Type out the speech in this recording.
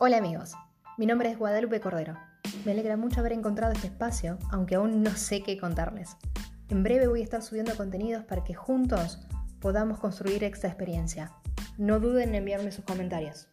Hola amigos, mi nombre es Guadalupe Cordero. Me alegra mucho haber encontrado este espacio, aunque aún no sé qué contarles. En breve voy a estar subiendo contenidos para que juntos podamos construir esta experiencia. No duden en enviarme sus comentarios.